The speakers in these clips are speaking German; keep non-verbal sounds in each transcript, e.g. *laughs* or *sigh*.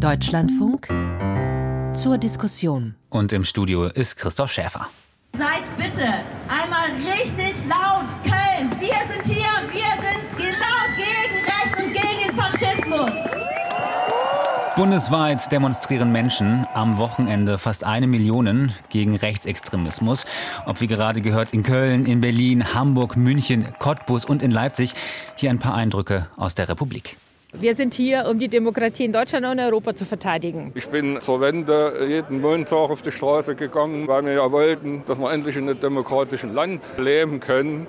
Deutschlandfunk zur Diskussion. Und im Studio ist Christoph Schäfer. Seid bitte einmal richtig laut, Köln. Wir sind hier und wir sind laut gegen Rechts und gegen den Faschismus. Bundesweit demonstrieren Menschen am Wochenende fast eine Million gegen Rechtsextremismus. Ob wie gerade gehört in Köln, in Berlin, Hamburg, München, Cottbus und in Leipzig. Hier ein paar Eindrücke aus der Republik. Wir sind hier, um die Demokratie in Deutschland und Europa zu verteidigen. Ich bin zur Wende jeden Montag auf die Straße gegangen, weil wir ja wollten, dass wir endlich in einem demokratischen Land leben können.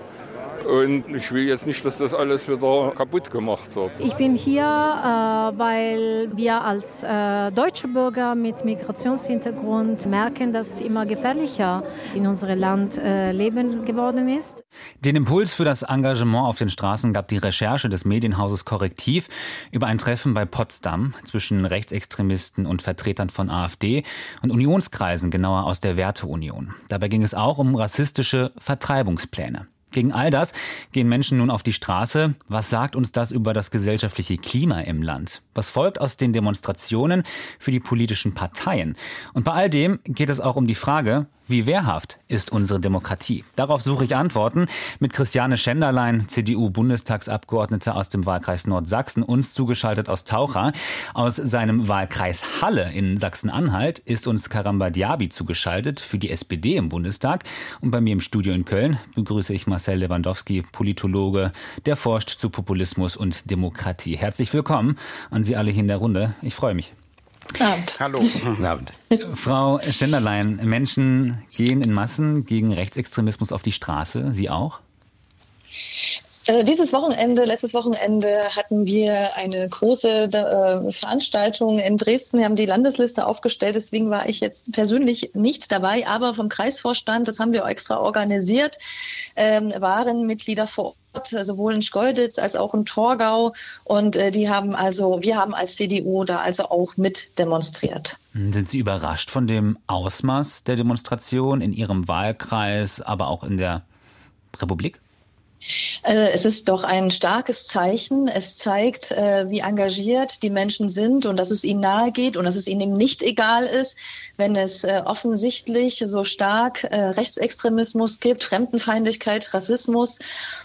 Und ich will jetzt nicht, dass das alles wieder kaputt gemacht wird. Ich bin hier, äh, weil wir als äh, deutsche Bürger mit Migrationshintergrund merken, dass es immer gefährlicher in unserem Land äh, leben geworden ist. Den Impuls für das Engagement auf den Straßen gab die Recherche des Medienhauses Korrektiv über ein Treffen bei Potsdam zwischen Rechtsextremisten und Vertretern von AfD und Unionskreisen, genauer aus der Werteunion. Dabei ging es auch um rassistische Vertreibungspläne. Gegen all das gehen Menschen nun auf die Straße. Was sagt uns das über das gesellschaftliche Klima im Land? Was folgt aus den Demonstrationen für die politischen Parteien? Und bei all dem geht es auch um die Frage, wie wehrhaft ist unsere Demokratie? Darauf suche ich Antworten mit Christiane Schenderlein, CDU-Bundestagsabgeordnete aus dem Wahlkreis Nordsachsen, uns zugeschaltet aus Taucher. Aus seinem Wahlkreis Halle in Sachsen-Anhalt ist uns Karamba Diaby zugeschaltet für die SPD im Bundestag. Und bei mir im Studio in Köln begrüße ich Marcel Lewandowski, Politologe, der forscht zu Populismus und Demokratie. Herzlich willkommen an Sie alle hier in der Runde. Ich freue mich. Abend. Hallo. Guten Abend. Frau Schenderlein, Menschen gehen in Massen gegen Rechtsextremismus auf die Straße. Sie auch? Also dieses Wochenende, letztes Wochenende hatten wir eine große äh, Veranstaltung in Dresden. Wir haben die Landesliste aufgestellt, deswegen war ich jetzt persönlich nicht dabei, aber vom Kreisvorstand, das haben wir extra organisiert, ähm, waren Mitglieder vor Ort, sowohl in Schkeuditz als auch in Torgau. Und äh, die haben also, wir haben als CDU da also auch mit demonstriert. Sind Sie überrascht von dem Ausmaß der Demonstration in Ihrem Wahlkreis, aber auch in der Republik? Äh, es ist doch ein starkes Zeichen. Es zeigt, äh, wie engagiert die Menschen sind und dass es ihnen nahe geht und dass es ihnen eben nicht egal ist, wenn es äh, offensichtlich so stark Rechtsextremismus gibt, Fremdenfeindlichkeit, Rassismus.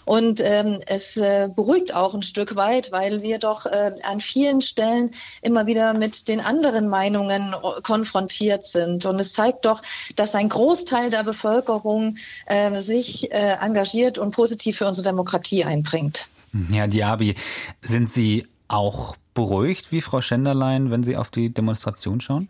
Und ähm, es beruhigt auch ein Stück weit, weil wir doch an vielen Stellen immer wieder mit den anderen Meinungen konfrontiert sind. Und es zeigt doch, dass ein Großteil der Bevölkerung sich engagiert und positiv für unsere Demokratie einbringt. Herr Diaby, sind Sie auch beruhigt wie Frau Schenderlein, wenn Sie auf die Demonstration schauen?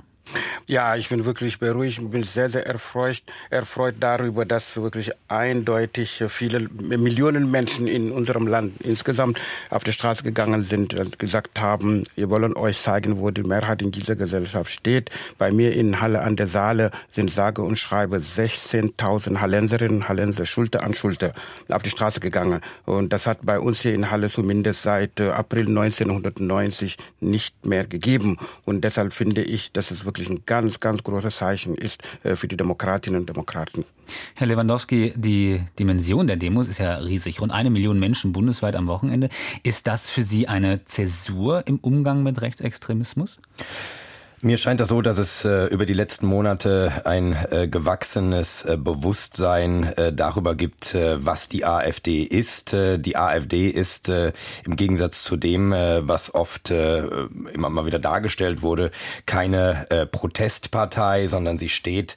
Ja, ich bin wirklich beruhigt und bin sehr, sehr erfreut, erfreut darüber, dass wirklich eindeutig viele Millionen Menschen in unserem Land insgesamt auf die Straße gegangen sind und gesagt haben, wir wollen euch zeigen, wo die Mehrheit in dieser Gesellschaft steht. Bei mir in Halle an der Saale sind sage und schreibe 16.000 Hallenserinnen und Hallenser Schulter an Schulter auf die Straße gegangen. Und das hat bei uns hier in Halle zumindest seit äh, April 1990 nicht mehr gegeben. Und deshalb finde ich, dass es wirklich ein ganz, ganz großes Zeichen ist äh, für die Demokratinnen und Demokraten. Herr Lewandowski, die Dimension der Demos ist ja riesig. Rund eine Million Menschen bundesweit am Wochenende. Ist das für Sie eine Zäsur im Umgang mit Rechtsextremismus? Mir scheint das so, dass es äh, über die letzten Monate ein äh, gewachsenes äh, Bewusstsein äh, darüber gibt, äh, was die AfD ist. Äh, die AfD ist im Gegensatz zu dem, was oft immer mal wieder dargestellt wurde, keine Protestpartei, sondern sie steht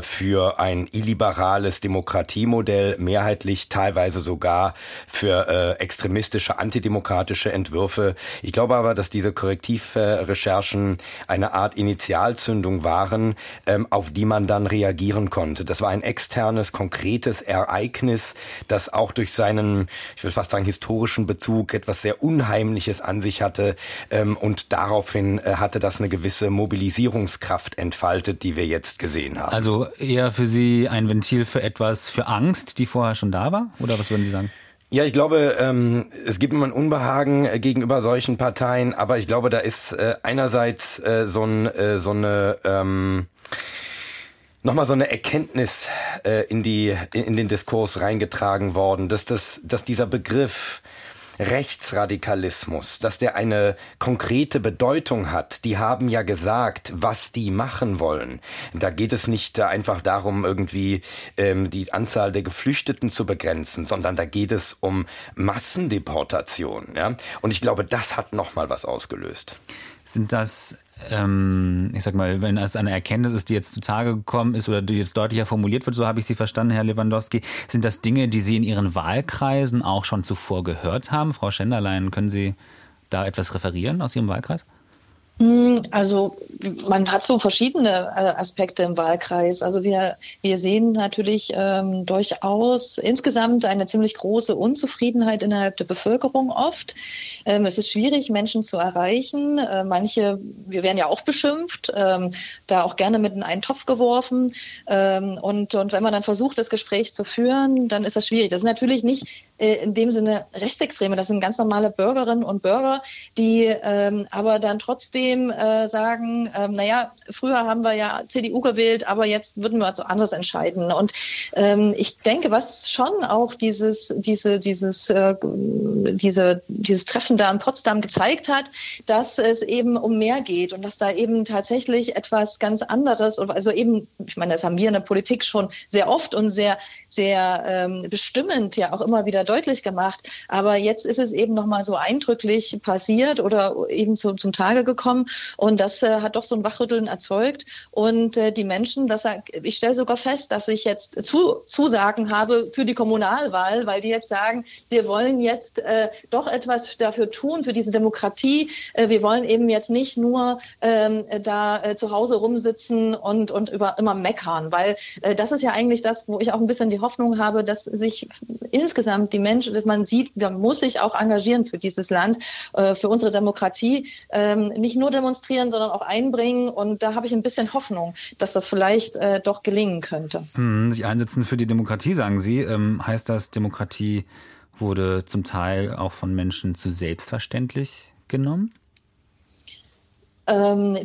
für ein illiberales Demokratiemodell, mehrheitlich teilweise sogar für extremistische, antidemokratische Entwürfe. Ich glaube aber, dass diese Korrektivrecherchen eine eine Art Initialzündung waren, ähm, auf die man dann reagieren konnte. Das war ein externes, konkretes Ereignis, das auch durch seinen, ich will fast sagen, historischen Bezug etwas sehr Unheimliches an sich hatte. Ähm, und daraufhin äh, hatte das eine gewisse Mobilisierungskraft entfaltet, die wir jetzt gesehen haben. Also eher für Sie ein Ventil für etwas, für Angst, die vorher schon da war? Oder was würden Sie sagen? Ja, ich glaube, ähm, es gibt immer ein Unbehagen äh, gegenüber solchen Parteien, aber ich glaube, da ist äh, einerseits äh, so, ein, äh, so eine ähm, nochmal so eine Erkenntnis äh, in die in, in den Diskurs reingetragen worden, dass das, dass dieser Begriff Rechtsradikalismus, dass der eine konkrete Bedeutung hat. Die haben ja gesagt, was die machen wollen. Da geht es nicht einfach darum, irgendwie ähm, die Anzahl der Geflüchteten zu begrenzen, sondern da geht es um Massendeportation. Ja? Und ich glaube, das hat nochmal was ausgelöst. Sind das ähm, ich sag mal, wenn es eine Erkenntnis ist, die jetzt zutage gekommen ist oder die jetzt deutlicher formuliert wird, so habe ich Sie verstanden, Herr Lewandowski, sind das Dinge, die Sie in Ihren Wahlkreisen auch schon zuvor gehört haben? Frau Schenderlein, können Sie da etwas referieren aus Ihrem Wahlkreis? Hm, also man hat so verschiedene äh, Aspekte im Wahlkreis. Also wir, wir sehen natürlich ähm, durchaus insgesamt eine ziemlich große Unzufriedenheit innerhalb der Bevölkerung oft. Ähm, es ist schwierig, Menschen zu erreichen. Äh, manche, wir werden ja auch beschimpft, ähm, da auch gerne mit in einen Topf geworfen. Ähm, und, und wenn man dann versucht, das Gespräch zu führen, dann ist das schwierig. Das ist natürlich nicht in dem Sinne Rechtsextreme. Das sind ganz normale Bürgerinnen und Bürger, die ähm, aber dann trotzdem äh, sagen, ähm, naja, früher haben wir ja CDU gewählt, aber jetzt würden wir uns anders entscheiden. Und ähm, ich denke, was schon auch dieses, diese, dieses, äh, diese, dieses Treffen da in Potsdam gezeigt hat, dass es eben um mehr geht und dass da eben tatsächlich etwas ganz anderes, also eben, ich meine, das haben wir in der Politik schon sehr oft und sehr, sehr ähm, bestimmend ja auch immer wieder deutlich gemacht. Aber jetzt ist es eben nochmal so eindrücklich passiert oder eben zu, zum Tage gekommen. Und das äh, hat doch so ein Wachrütteln erzeugt. Und äh, die Menschen, das, ich stelle sogar fest, dass ich jetzt zu, Zusagen habe für die Kommunalwahl, weil die jetzt sagen, wir wollen jetzt äh, doch etwas dafür tun, für diese Demokratie. Äh, wir wollen eben jetzt nicht nur ähm, da äh, zu Hause rumsitzen und, und über immer meckern, weil äh, das ist ja eigentlich das, wo ich auch ein bisschen die Hoffnung habe, dass sich insgesamt die Menschen, dass man sieht, man muss sich auch engagieren für dieses Land, äh, für unsere Demokratie, ähm, nicht nur demonstrieren, sondern auch einbringen. Und da habe ich ein bisschen Hoffnung, dass das vielleicht äh, doch gelingen könnte. Hm, sich einsetzen für die Demokratie, sagen Sie. Ähm, heißt das, Demokratie wurde zum Teil auch von Menschen zu selbstverständlich genommen? Ähm,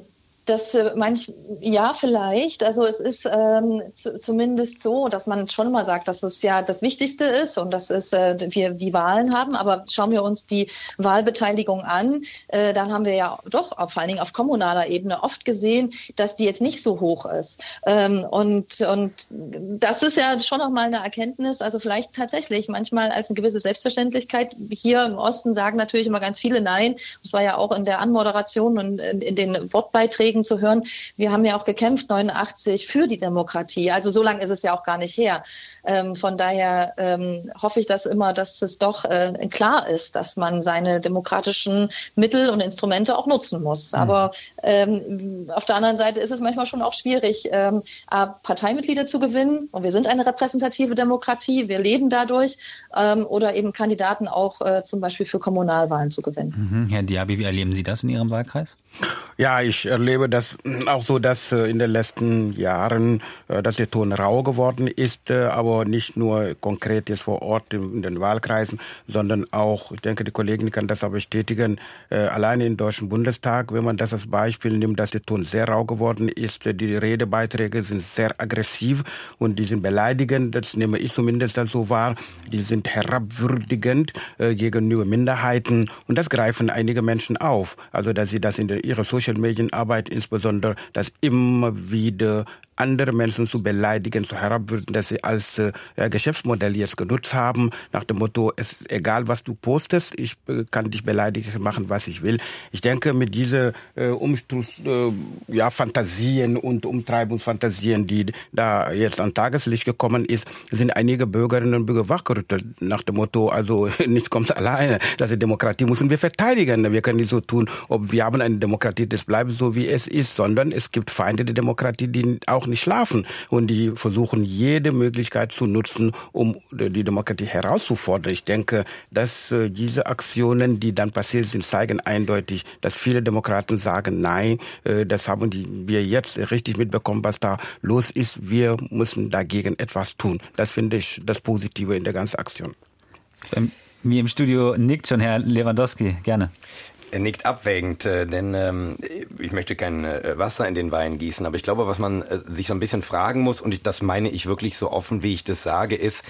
das äh, manch, ja, vielleicht. Also es ist ähm, zumindest so, dass man schon mal sagt, dass es ja das Wichtigste ist und dass es, äh, wir die Wahlen haben. Aber schauen wir uns die Wahlbeteiligung an, äh, dann haben wir ja doch vor allen Dingen auf kommunaler Ebene oft gesehen, dass die jetzt nicht so hoch ist. Ähm, und, und das ist ja schon noch mal eine Erkenntnis. Also vielleicht tatsächlich manchmal als eine gewisse Selbstverständlichkeit. Hier im Osten sagen natürlich immer ganz viele Nein. Das war ja auch in der Anmoderation und in, in den Wortbeiträgen Kollegen zu hören, wir haben ja auch gekämpft 89 für die Demokratie. Also so lange ist es ja auch gar nicht her. Ähm, von daher ähm, hoffe ich dass immer, dass es doch äh, klar ist, dass man seine demokratischen Mittel und Instrumente auch nutzen muss. Mhm. Aber ähm, auf der anderen Seite ist es manchmal schon auch schwierig, ähm, Parteimitglieder zu gewinnen. Und wir sind eine repräsentative Demokratie, wir leben dadurch. Ähm, oder eben Kandidaten auch äh, zum Beispiel für Kommunalwahlen zu gewinnen. Mhm. Herr Diaby, wie erleben Sie das in Ihrem Wahlkreis? Ja, ich erlebe das auch so, dass äh, in den letzten Jahren, äh, dass der Ton rau geworden ist, äh, aber nicht nur konkret jetzt vor Ort in den Wahlkreisen, sondern auch, ich denke, die Kollegen können das auch bestätigen, alleine im Deutschen Bundestag, wenn man das als Beispiel nimmt, dass der Ton sehr rau geworden ist, die Redebeiträge sind sehr aggressiv und die sind beleidigend, das nehme ich zumindest so wahr, die sind herabwürdigend gegenüber Minderheiten und das greifen einige Menschen auf, also dass sie das in ihrer Social Medienarbeit insbesondere, dass immer wieder andere Menschen zu beleidigen, zu herabwürdigen, dass sie als äh, Geschäftsmodell jetzt genutzt haben, nach dem Motto, es ist egal, was du postest, ich äh, kann dich beleidigen, machen, was ich will. Ich denke, mit diesen äh, Umsturz, äh, ja, Fantasien und Umtreibungsfantasien, die da jetzt an Tageslicht gekommen ist, sind einige Bürgerinnen und Bürger wachgerüttelt, nach dem Motto, also *laughs* nichts kommt alleine, dass die Demokratie müssen wir verteidigen. Wir können nicht so tun, ob wir haben eine Demokratie, das bleibt so, wie es ist, sondern es gibt Feinde der Demokratie, die auch nicht schlafen und die versuchen jede Möglichkeit zu nutzen, um die Demokratie herauszufordern. Ich denke, dass äh, diese Aktionen, die dann passiert sind, zeigen eindeutig, dass viele Demokraten sagen, nein, äh, das haben wir jetzt richtig mitbekommen, was da los ist. Wir müssen dagegen etwas tun. Das finde ich das Positive in der ganzen Aktion. Ähm, mir im Studio nickt schon Herr Lewandowski. Gerne. Er nickt abwägend, äh, denn ähm, ich möchte kein äh, Wasser in den Wein gießen, aber ich glaube, was man äh, sich so ein bisschen fragen muss, und das meine ich wirklich so offen, wie ich das sage, ist,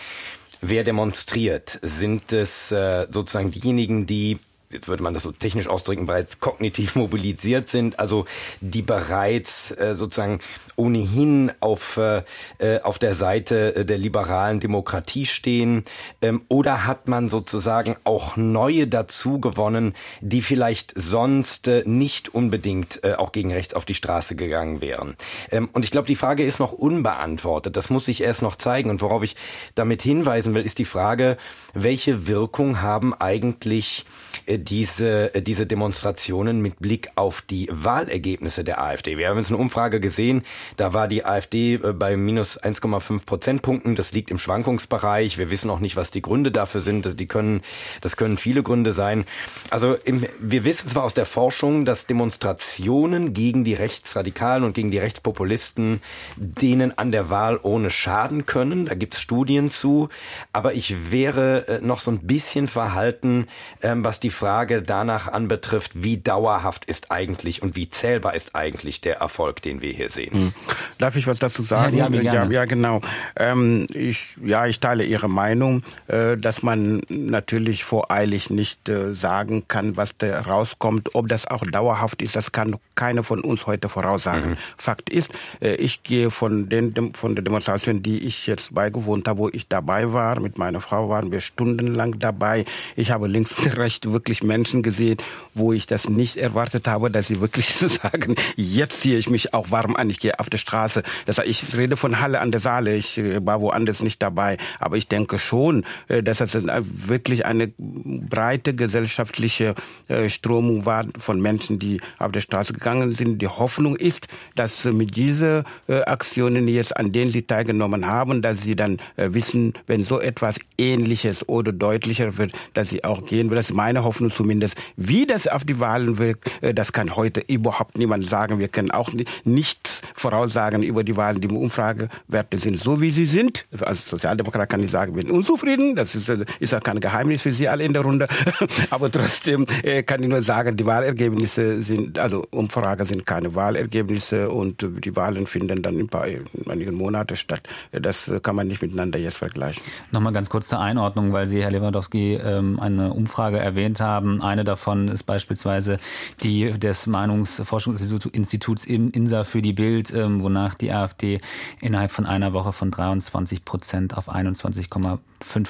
wer demonstriert? Sind es äh, sozusagen diejenigen, die jetzt würde man das so technisch ausdrücken, bereits kognitiv *laughs* mobilisiert sind, also die bereits äh, sozusagen ohnehin auf, äh, äh, auf der Seite äh, der liberalen Demokratie stehen? Ähm, oder hat man sozusagen auch neue dazu gewonnen, die vielleicht sonst äh, nicht unbedingt äh, auch gegen rechts auf die Straße gegangen wären? Ähm, und ich glaube, die Frage ist noch unbeantwortet. Das muss sich erst noch zeigen. Und worauf ich damit hinweisen will, ist die Frage, welche Wirkung haben eigentlich äh, diese, äh, diese Demonstrationen mit Blick auf die Wahlergebnisse der AfD? Wir haben jetzt eine Umfrage gesehen, da war die AfD äh, bei minus 1,5 Prozentpunkten. Das liegt im Schwankungsbereich. Wir wissen auch nicht, was die Gründe dafür sind. Die können, das können viele Gründe sein. Also im, wir wissen zwar aus der Forschung, dass Demonstrationen gegen die Rechtsradikalen und gegen die Rechtspopulisten denen an der Wahl ohne schaden können. Da gibt es Studien zu. Aber ich wäre äh, noch so ein bisschen verhalten, ähm, was die Frage danach anbetrifft, wie dauerhaft ist eigentlich und wie zählbar ist eigentlich der Erfolg, den wir hier sehen. Hm. Darf ich was dazu sagen? Ja, ja, ja genau. Ähm, ich, ja, ich teile Ihre Meinung, äh, dass man natürlich voreilig nicht äh, sagen kann, was da rauskommt. Ob das auch dauerhaft ist, das kann keiner von uns heute voraussagen. Mhm. Fakt ist, äh, ich gehe von, den, von der Demonstration, die ich jetzt beigewohnt habe, wo ich dabei war, mit meiner Frau waren wir stundenlang dabei. Ich habe links und rechts wirklich Menschen gesehen, wo ich das nicht erwartet habe, dass sie wirklich *laughs* sagen, jetzt ziehe ich mich auch warm an, ich gehe auf der Straße. Das heißt, ich rede von Halle an der Saale, ich äh, war woanders nicht dabei. Aber ich denke schon, äh, dass es wirklich eine breite gesellschaftliche äh, Stromung war von Menschen, die auf der Straße gegangen sind. Die Hoffnung ist, dass mit diesen Aktionen jetzt, an denen sie teilgenommen haben, dass sie dann wissen, wenn so etwas Ähnliches oder deutlicher wird, dass sie auch gehen. Das ist meine Hoffnung zumindest. Wie das auf die Wahlen wirkt, das kann heute überhaupt niemand sagen. Wir können auch nichts Voraussagen über die Wahlen. Die Umfragewerte sind so, wie sie sind. Als Sozialdemokrat kann ich sagen, wir sind unzufrieden. Das ist, ist auch kein Geheimnis für Sie alle in der Runde. *laughs* Aber trotzdem äh, kann ich nur sagen, die Wahlergebnisse sind, also Umfragen sind keine Wahlergebnisse und die Wahlen finden dann in, paar, in einigen Monaten statt. Das kann man nicht miteinander jetzt vergleichen. Nochmal ganz kurz zur Einordnung, weil Sie, Herr Lewandowski, ähm, eine Umfrage erwähnt haben. Eine davon ist beispielsweise die des Meinungsforschungsinstituts INSA für die Bild Bild, ähm, wonach die AfD innerhalb von einer Woche von 23 Prozent auf 21,5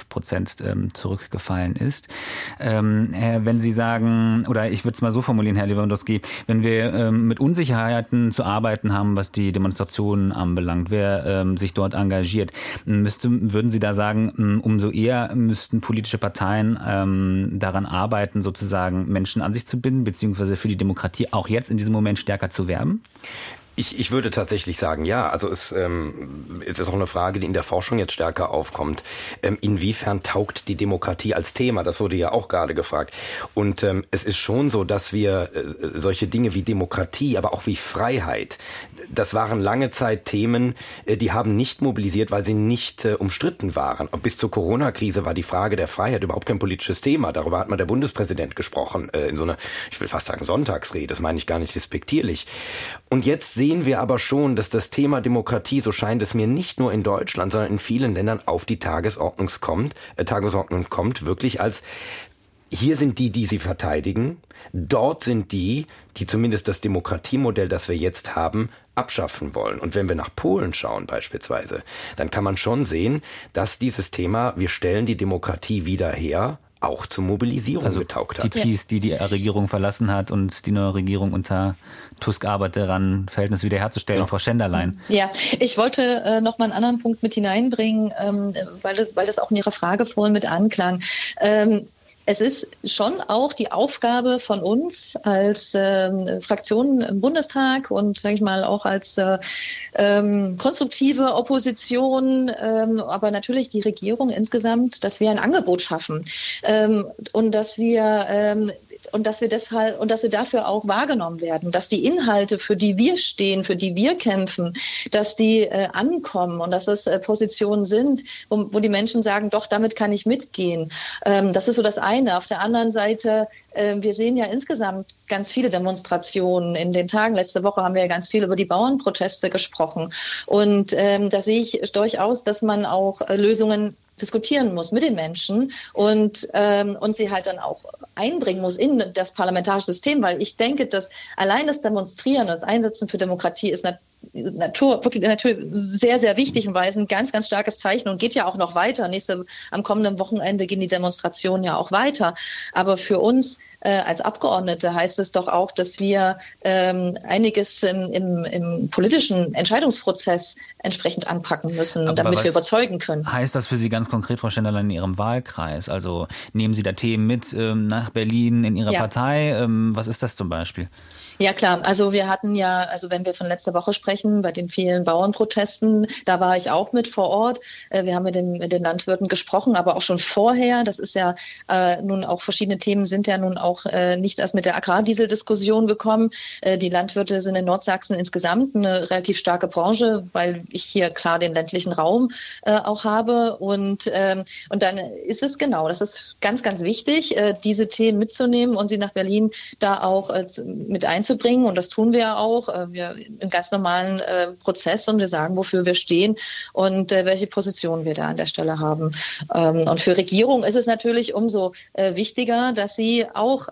Prozent ähm, zurückgefallen ist. Ähm, wenn Sie sagen, oder ich würde es mal so formulieren, Herr Lewandowski, wenn wir ähm, mit Unsicherheiten zu arbeiten haben, was die Demonstrationen anbelangt, wer sich dort engagiert, müsste, würden Sie da sagen, umso eher müssten politische Parteien daran arbeiten, sozusagen Menschen an sich zu binden, beziehungsweise für die Demokratie auch jetzt in diesem Moment stärker zu werben? Ich, ich würde tatsächlich sagen, ja. Also es, ähm, es ist auch eine Frage, die in der Forschung jetzt stärker aufkommt. Ähm, inwiefern taugt die Demokratie als Thema? Das wurde ja auch gerade gefragt. Und ähm, es ist schon so, dass wir äh, solche Dinge wie Demokratie, aber auch wie Freiheit, das waren lange Zeit Themen, äh, die haben nicht mobilisiert, weil sie nicht äh, umstritten waren. Bis zur Corona-Krise war die Frage der Freiheit überhaupt kein politisches Thema. Darüber hat mal der Bundespräsident gesprochen, äh, in so einer, ich will fast sagen, Sonntagsrede. Das meine ich gar nicht despektierlich. Und jetzt sehen sehen wir aber schon, dass das Thema Demokratie, so scheint es mir, nicht nur in Deutschland, sondern in vielen Ländern auf die Tagesordnung kommt, äh, Tagesordnung kommt, wirklich als hier sind die, die sie verteidigen, dort sind die, die zumindest das Demokratiemodell, das wir jetzt haben, abschaffen wollen. Und wenn wir nach Polen schauen beispielsweise, dann kann man schon sehen, dass dieses Thema, wir stellen die Demokratie wieder her, auch zur Mobilisierung also getaugt hat. Die Peace, die die Regierung verlassen hat und die neue Regierung unter Tusk arbeitet daran, Verhältnis wiederherzustellen. Genau. Frau Schenderlein. Ja, ich wollte äh, noch mal einen anderen Punkt mit hineinbringen, ähm, weil, das, weil das auch in Ihrer Frage vorhin mit anklang. Ähm, es ist schon auch die Aufgabe von uns als ähm, Fraktion im Bundestag und sage ich mal auch als äh, ähm, konstruktive Opposition, ähm, aber natürlich die Regierung insgesamt, dass wir ein Angebot schaffen ähm, und dass wir ähm, und dass wir deshalb und dass wir dafür auch wahrgenommen werden, dass die Inhalte, für die wir stehen, für die wir kämpfen, dass die äh, ankommen und dass es äh, Positionen sind, wo, wo, die Menschen sagen, doch, damit kann ich mitgehen. Ähm, das ist so das eine. Auf der anderen Seite, äh, wir sehen ja insgesamt ganz viele Demonstrationen in den Tagen. Letzte Woche haben wir ja ganz viel über die Bauernproteste gesprochen. Und ähm, da sehe ich durchaus, dass man auch äh, Lösungen diskutieren muss mit den Menschen und, ähm, und sie halt dann auch einbringen muss in das parlamentarische System, weil ich denke, dass allein das Demonstrieren, das Einsetzen für Demokratie ist Natur, wirklich Natur sehr, sehr wichtig und war ein ganz, ganz starkes Zeichen und geht ja auch noch weiter. Nächste, am kommenden Wochenende gehen die Demonstrationen ja auch weiter. Aber für uns äh, als Abgeordnete heißt es doch auch, dass wir ähm, einiges im, im, im politischen Entscheidungsprozess entsprechend anpacken müssen, Aber damit wir überzeugen können. Heißt das für Sie ganz konkret, Frau Stendal, in Ihrem Wahlkreis? Also nehmen Sie da Themen mit ähm, nach Berlin in Ihrer ja. Partei? Ähm, was ist das zum Beispiel? Ja, klar. Also wir hatten ja, also wenn wir von letzter Woche sprechen, bei den vielen Bauernprotesten, da war ich auch mit vor Ort. Äh, wir haben mit den, mit den Landwirten gesprochen, aber auch schon vorher. Das ist ja äh, nun auch verschiedene Themen sind ja nun auch äh, nicht erst mit der Agrardieseldiskussion gekommen. Äh, die Landwirte sind in Nordsachsen insgesamt eine relativ starke Branche, weil ich hier klar den ländlichen Raum äh, auch habe. Und, ähm, und dann ist es genau, das ist ganz, ganz wichtig, äh, diese Themen mitzunehmen und sie nach Berlin da auch mit einzubauen einzubringen. Und das tun wir ja auch. Äh, wir im ganz normalen äh, Prozess und wir sagen, wofür wir stehen und äh, welche Position wir da an der Stelle haben. Ähm, und für Regierung ist es natürlich umso wichtiger, dass sie auch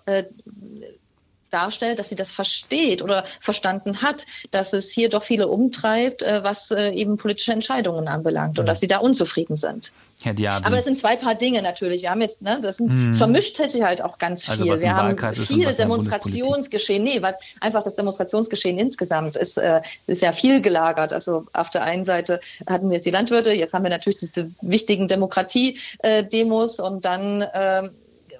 darstellt, dass sie das versteht oder verstanden hat, dass es hier doch viele umtreibt, was eben politische Entscheidungen anbelangt und dass sie da unzufrieden sind. Herr Diaby. Aber es sind zwei Paar Dinge natürlich. Wir haben jetzt, ne, das sind, hm. vermischt sich halt auch ganz also viel. Also wir haben viel Demonstrationsgeschehen. Nee, was einfach das Demonstrationsgeschehen insgesamt ist, äh, ist ja viel gelagert. Also auf der einen Seite hatten wir jetzt die Landwirte, jetzt haben wir natürlich diese wichtigen Demokratie-Demos und dann äh,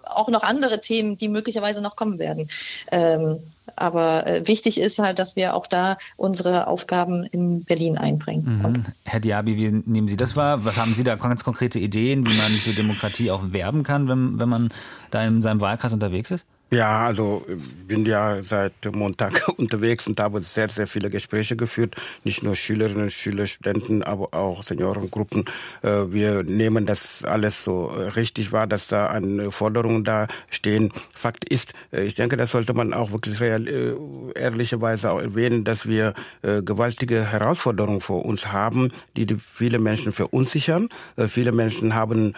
auch noch andere Themen, die möglicherweise noch kommen werden. Ähm, aber äh, wichtig ist halt, dass wir auch da unsere Aufgaben in Berlin einbringen. Mhm. Herr Diaby, wie nehmen Sie das wahr? Was haben Sie da ganz konkrete Ideen, wie man für Demokratie auch werben kann, wenn, wenn man da in seinem Wahlkreis unterwegs ist? Ja, also bin ja seit Montag *laughs* unterwegs und habe sehr, sehr viele Gespräche geführt. Nicht nur Schülerinnen, Schüler, Studenten, aber auch Seniorengruppen. Äh, wir nehmen das alles so richtig wahr, dass da eine Forderungen da stehen. Fakt ist, äh, ich denke, das sollte man auch wirklich äh, ehrlicherweise auch erwähnen, dass wir gewaltige Herausforderungen vor uns haben, die viele Menschen verunsichern. Viele Menschen haben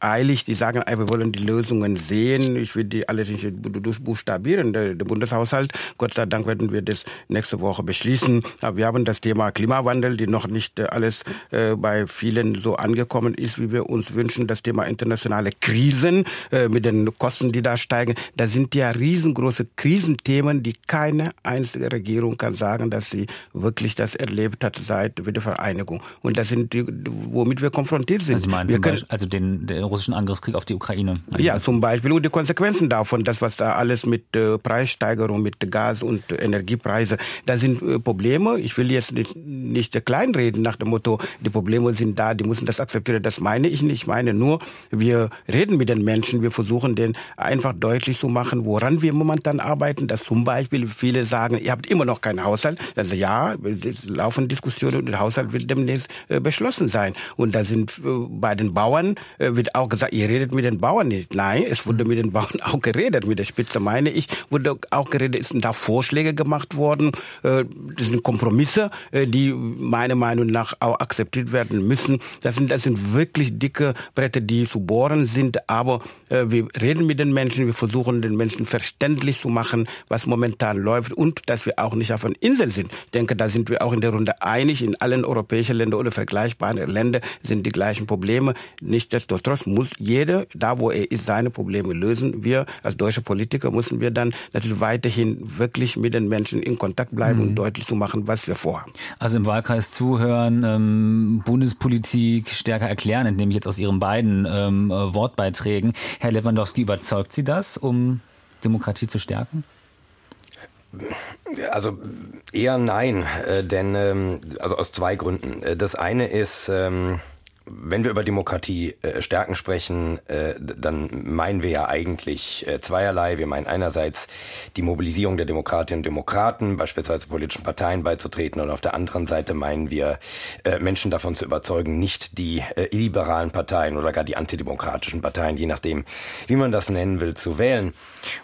eilig, die sagen, wir wollen die Lösungen sehen. Ich will die alle nicht durchbuchstabieren, der, der Bundeshaushalt. Gott sei Dank werden wir das nächste Woche beschließen. Aber wir haben das Thema Klimawandel, die noch nicht äh, alles äh, bei vielen so angekommen ist, wie wir uns wünschen. Das Thema internationale Krisen äh, mit den Kosten, die da steigen. Da sind ja riesengroße Krisenthemen, die keine einzige Regierung kann sagen, dass sie wirklich das erlebt hat seit Wiedervereinigung. Und das sind die, womit wir konfrontiert sind. Also, meinen können, Beispiel, also den, den russischen Angriffskrieg auf die Ukraine? Ja, zum Beispiel. Und die Konsequenzen davon, dass was da alles mit äh, Preissteigerung, mit Gas und Energiepreise, da sind äh, Probleme. Ich will jetzt nicht, nicht kleinreden nach dem Motto, die Probleme sind da, die müssen das akzeptieren. Das meine ich nicht. Ich meine nur, wir reden mit den Menschen, wir versuchen denen einfach deutlich zu machen, woran wir momentan arbeiten. Dass zum Beispiel viele sagen, ihr habt immer noch keinen Haushalt. Also ja, es laufen Diskussionen und der Haushalt wird demnächst äh, beschlossen sein. Und da sind äh, bei den Bauern äh, wird auch gesagt, ihr redet mit den Bauern nicht. Nein, es wurde mit den Bauern *laughs* auch geredet mit der Spitze, meine ich, wurde auch geredet, ist da Vorschläge gemacht worden. Äh, das sind Kompromisse, äh, die meiner Meinung nach auch akzeptiert werden müssen. Das sind, das sind wirklich dicke Bretter, die zu bohren sind. Aber äh, wir reden mit den Menschen, wir versuchen den Menschen verständlich zu machen, was momentan läuft und dass wir auch nicht auf einer Insel sind. Ich denke, da sind wir auch in der Runde einig. In allen europäischen Ländern oder vergleichbaren Ländern sind die gleichen Probleme. Nichtsdestotrotz muss jeder, da wo er ist, seine Probleme lösen. Wir als deutsche Politiker müssen wir dann natürlich weiterhin wirklich mit den Menschen in Kontakt bleiben mhm. und deutlich zu machen, was wir vorhaben. Also im Wahlkreis zuhören, ähm, Bundespolitik stärker erklären, entnehme ich jetzt aus Ihren beiden ähm, Wortbeiträgen. Herr Lewandowski, überzeugt Sie das, um Demokratie zu stärken? Also eher nein, äh, denn ähm, also aus zwei Gründen. Äh, das eine ist ähm, wenn wir über Demokratie äh, stärken sprechen, äh, dann meinen wir ja eigentlich äh, zweierlei. Wir meinen einerseits die Mobilisierung der Demokratinnen und Demokraten, beispielsweise politischen Parteien beizutreten, und auf der anderen Seite meinen wir, äh, Menschen davon zu überzeugen, nicht die äh, illiberalen Parteien oder gar die antidemokratischen Parteien, je nachdem, wie man das nennen will, zu wählen.